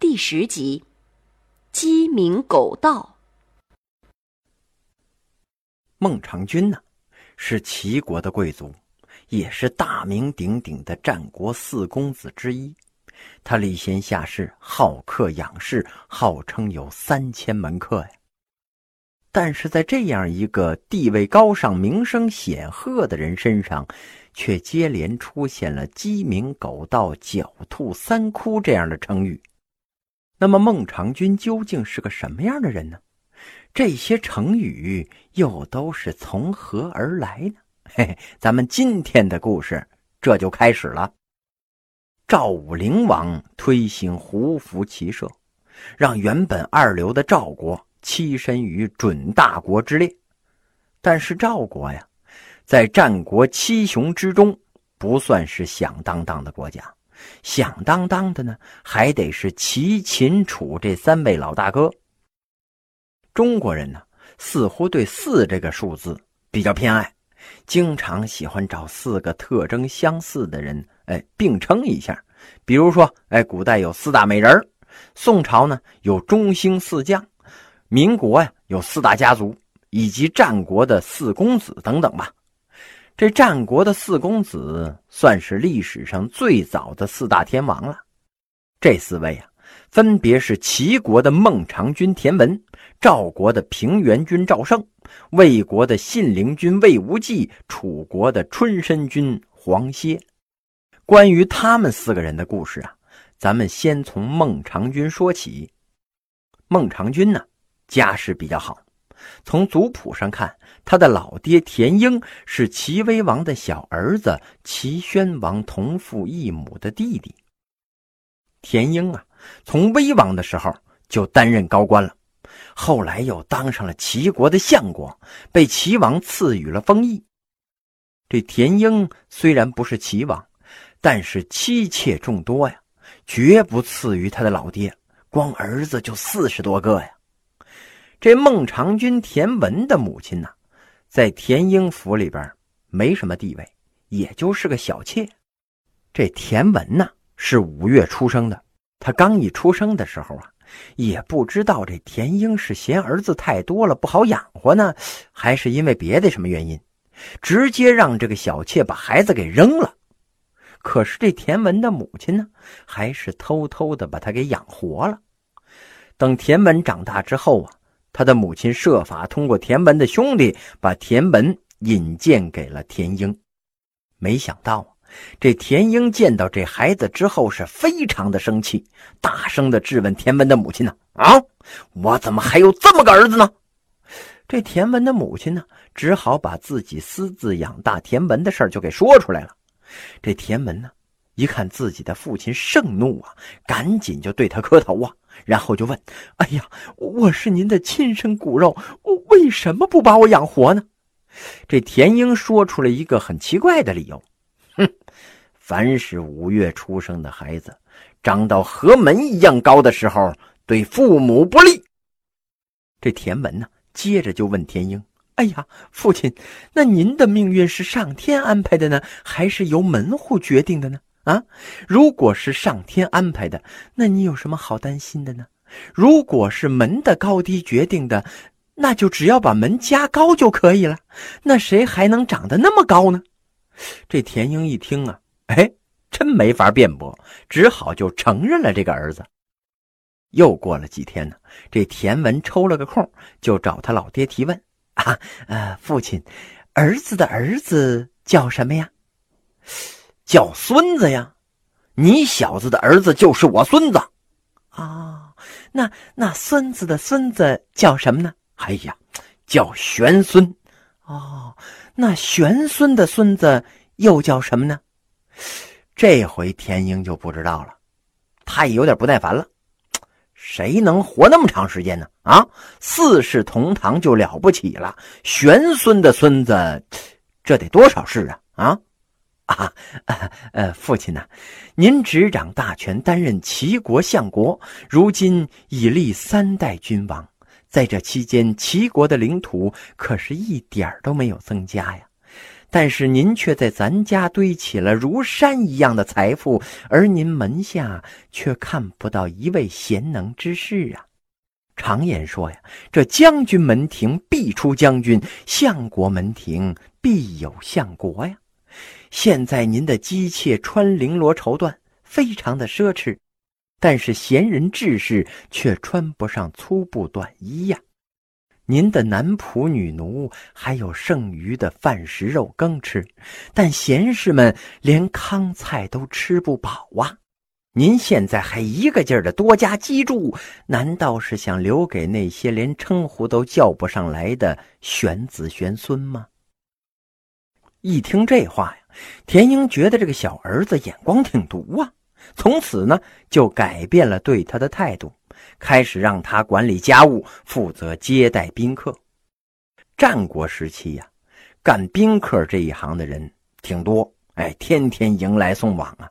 第十集，鸡鸣狗盗。孟尝君呢，是齐国的贵族，也是大名鼎鼎的战国四公子之一。他礼贤下士，好客养士，号称有三千门客呀。但是在这样一个地位高尚、名声显赫的人身上，却接连出现了“鸡鸣狗盗”“狡兔三窟”这样的称语。那么，孟尝君究竟是个什么样的人呢？这些成语又都是从何而来呢？嘿嘿，咱们今天的故事这就开始了。赵武灵王推行胡服骑射，让原本二流的赵国。栖身于准大国之列，但是赵国呀，在战国七雄之中不算是响当当的国家，响当当的呢，还得是齐、秦、楚这三位老大哥。中国人呢，似乎对四这个数字比较偏爱，经常喜欢找四个特征相似的人，哎，并称一下。比如说，哎，古代有四大美人宋朝呢有中兴四将。民国呀，有四大家族，以及战国的四公子等等吧。这战国的四公子算是历史上最早的四大天王了。这四位啊，分别是齐国的孟尝君田文、赵国的平原君赵胜、魏国的信陵君魏无忌、楚国的春申君黄歇。关于他们四个人的故事啊，咱们先从孟尝君说起。孟尝君呢？家世比较好，从族谱上看，他的老爹田婴是齐威王的小儿子齐宣王同父异母的弟弟。田婴啊，从威王的时候就担任高官了，后来又当上了齐国的相国，被齐王赐予了封邑。这田婴虽然不是齐王，但是妻妾众多呀，绝不次于他的老爹，光儿子就四十多个呀。这孟尝君田文的母亲呢，在田英府里边没什么地位，也就是个小妾。这田文呢是五月出生的，他刚一出生的时候啊，也不知道这田英是嫌儿子太多了不好养活呢，还是因为别的什么原因，直接让这个小妾把孩子给扔了。可是这田文的母亲呢，还是偷偷的把他给养活了。等田文长大之后啊。他的母亲设法通过田文的兄弟把田文引荐给了田英，没想到这田英见到这孩子之后是非常的生气，大声的质问田文的母亲呢：“啊，我怎么还有这么个儿子呢？”这田文的母亲呢，只好把自己私自养大田文的事就给说出来了。这田文呢，一看自己的父亲盛怒啊，赶紧就对他磕头啊。然后就问：“哎呀，我是您的亲生骨肉，我为什么不把我养活呢？”这田英说出了一个很奇怪的理由：“哼，凡是五月出生的孩子，长到和门一样高的时候，对父母不利。”这田文呢，接着就问田英：“哎呀，父亲，那您的命运是上天安排的呢，还是由门户决定的呢？”啊，如果是上天安排的，那你有什么好担心的呢？如果是门的高低决定的，那就只要把门加高就可以了。那谁还能长得那么高呢？这田英一听啊，哎，真没法辩驳，只好就承认了这个儿子。又过了几天呢，这田文抽了个空，就找他老爹提问：啊，呃，父亲，儿子的儿子叫什么呀？叫孙子呀，你小子的儿子就是我孙子，啊，那那孙子的孙子叫什么呢？哎呀，叫玄孙，哦，那玄孙的孙子又叫什么呢？这回田英就不知道了，他也有点不耐烦了，谁能活那么长时间呢？啊，四世同堂就了不起了，玄孙的孙子，这得多少世啊？啊！啊，呃，父亲呐，您执掌大权，担任齐国相国，如今已立三代君王，在这期间，齐国的领土可是一点都没有增加呀。但是您却在咱家堆起了如山一样的财富，而您门下却看不到一位贤能之士啊！常言说呀，这将军门庭必出将军，相国门庭必有相国呀。现在您的姬妾穿绫罗绸缎，非常的奢侈，但是闲人志士却穿不上粗布短衣呀。您的男仆女奴还有剩余的饭食肉羹吃，但贤士们连糠菜都吃不饱啊！您现在还一个劲儿的多加积住，难道是想留给那些连称呼都叫不上来的玄子玄孙吗？一听这话呀，田英觉得这个小儿子眼光挺毒啊，从此呢就改变了对他的态度。开始让他管理家务，负责接待宾客。战国时期呀，干宾客这一行的人挺多，哎，天天迎来送往啊。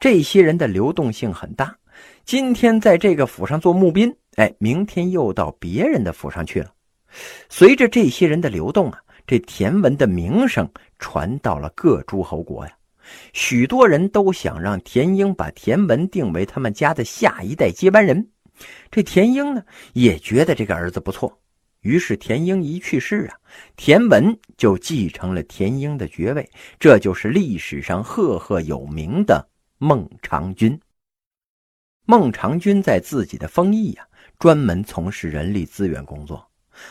这些人的流动性很大，今天在这个府上做募宾，哎，明天又到别人的府上去了。随着这些人的流动啊，这田文的名声传到了各诸侯国呀。许多人都想让田英把田文定为他们家的下一代接班人。这田英呢也觉得这个儿子不错，于是田英一去世啊，田文就继承了田英的爵位，这就是历史上赫赫有名的孟尝君。孟尝君在自己的封邑呀，专门从事人力资源工作，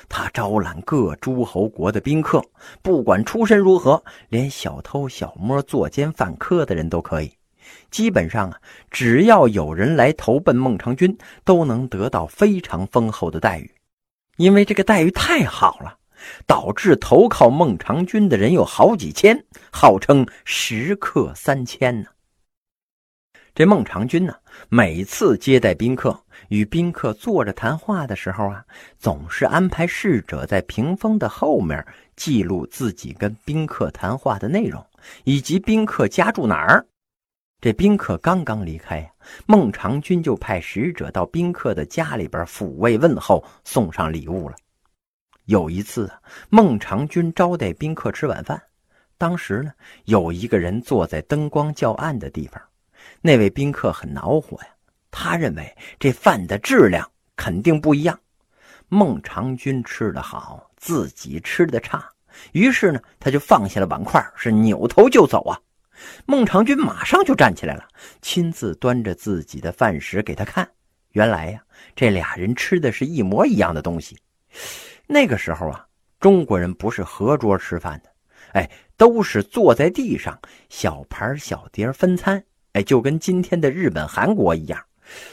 他招揽各诸侯国的宾客，不管出身如何，连小偷小摸、作奸犯科的人都可以。基本上啊，只要有人来投奔孟尝君，都能得到非常丰厚的待遇。因为这个待遇太好了，导致投靠孟尝君的人有好几千，号称食客三千呢。这孟尝君呢，每次接待宾客，与宾客坐着谈话的时候啊，总是安排侍者在屏风的后面记录自己跟宾客谈话的内容，以及宾客家住哪儿。这宾客刚刚离开呀，孟尝君就派使者到宾客的家里边抚慰问候，送上礼物了。有一次啊，孟尝君招待宾客吃晚饭，当时呢，有一个人坐在灯光较暗的地方，那位宾客很恼火呀，他认为这饭的质量肯定不一样。孟尝君吃的好，自己吃的差，于是呢，他就放下了碗筷，是扭头就走啊。孟尝君马上就站起来了，亲自端着自己的饭食给他看。原来呀，这俩人吃的是一模一样的东西。那个时候啊，中国人不是合桌吃饭的，哎，都是坐在地上，小盘小碟分餐，哎，就跟今天的日本、韩国一样，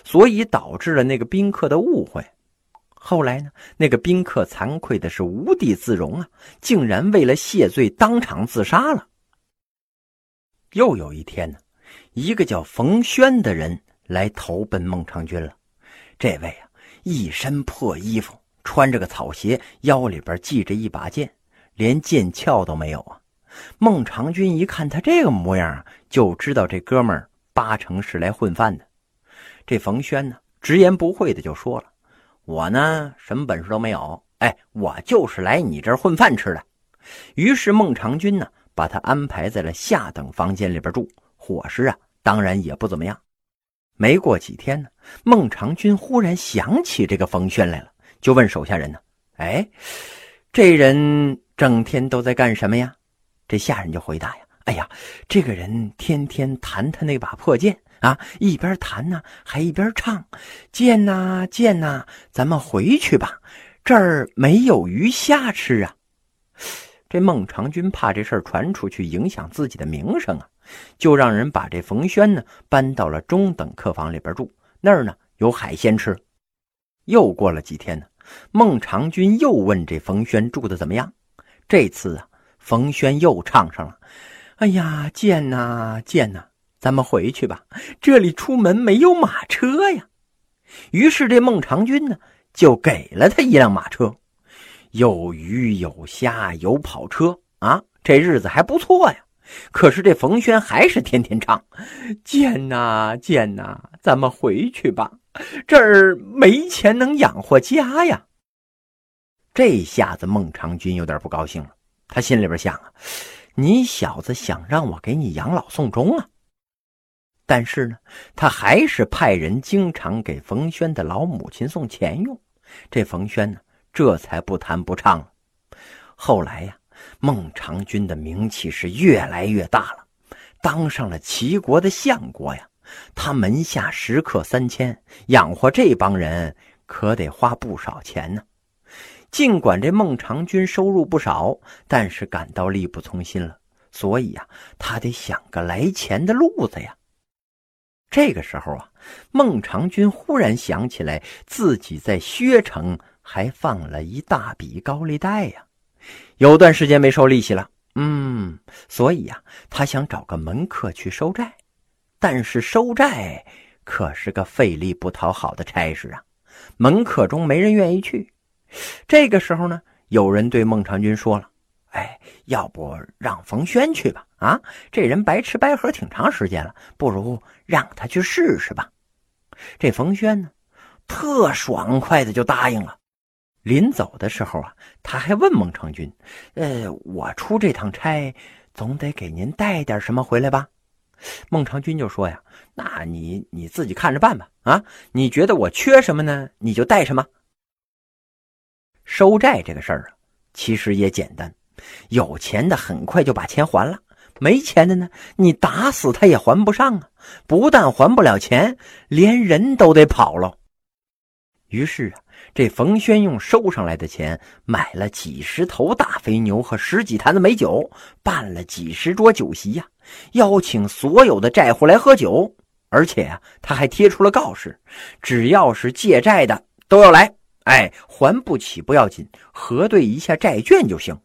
所以导致了那个宾客的误会。后来呢，那个宾客惭愧的是无地自容啊，竟然为了谢罪当场自杀了。又有一天呢，一个叫冯轩的人来投奔孟尝君了。这位啊，一身破衣服，穿着个草鞋，腰里边系着一把剑，连剑鞘都没有啊。孟尝君一看他这个模样啊，就知道这哥们儿八成是来混饭的。这冯轩呢，直言不讳的就说了：“我呢，什么本事都没有，哎，我就是来你这儿混饭吃的。”于是孟尝君呢。把他安排在了下等房间里边住，伙食啊，当然也不怎么样。没过几天呢，孟尝君忽然想起这个冯轩来了，就问手下人呢：“哎，这人整天都在干什么呀？”这下人就回答呀：“哎呀，这个人天天弹他那把破剑啊，一边弹呢，还一边唱：‘剑呐，剑呐，咱们回去吧，这儿没有鱼虾吃啊。’”这孟尝君怕这事儿传出去影响自己的名声啊，就让人把这冯轩呢搬到了中等客房里边住，那儿呢有海鲜吃。又过了几天呢，孟尝君又问这冯轩住的怎么样。这次啊，冯轩又唱上了：“哎呀，贱呐贱呐，咱们回去吧，这里出门没有马车呀。”于是这孟尝君呢就给了他一辆马车。有鱼有虾有跑车啊，这日子还不错呀。可是这冯轩还是天天唱：“贱呐贱呐，咱们回去吧，这儿没钱能养活家呀。”这下子孟尝君有点不高兴了，他心里边想啊：“你小子想让我给你养老送终啊？”但是呢，他还是派人经常给冯轩的老母亲送钱用。这冯轩呢，这才不弹不唱了。后来呀，孟尝君的名气是越来越大了，当上了齐国的相国呀。他门下食客三千，养活这帮人可得花不少钱呢。尽管这孟尝君收入不少，但是感到力不从心了，所以呀，他得想个来钱的路子呀。这个时候啊，孟尝君忽然想起来，自己在薛城还放了一大笔高利贷呀，有段时间没收利息了。嗯，所以呀，他想找个门客去收债，但是收债可是个费力不讨好的差事啊，门客中没人愿意去。这个时候呢，有人对孟尝君说了。哎，要不让冯轩去吧？啊，这人白吃白喝挺长时间了，不如让他去试试吧。这冯轩呢，特爽快的就答应了。临走的时候啊，他还问孟尝君：“呃，我出这趟差，总得给您带点什么回来吧？”孟尝君就说：“呀，那你你自己看着办吧。啊，你觉得我缺什么呢？你就带什么。收债这个事儿啊，其实也简单。”有钱的很快就把钱还了，没钱的呢，你打死他也还不上啊！不但还不了钱，连人都得跑了。于是啊，这冯轩用收上来的钱买了几十头大肥牛和十几坛子美酒，办了几十桌酒席呀，邀请所有的债户来喝酒。而且啊，他还贴出了告示：只要是借债的都要来，哎，还不起不要紧，核对一下债券就行。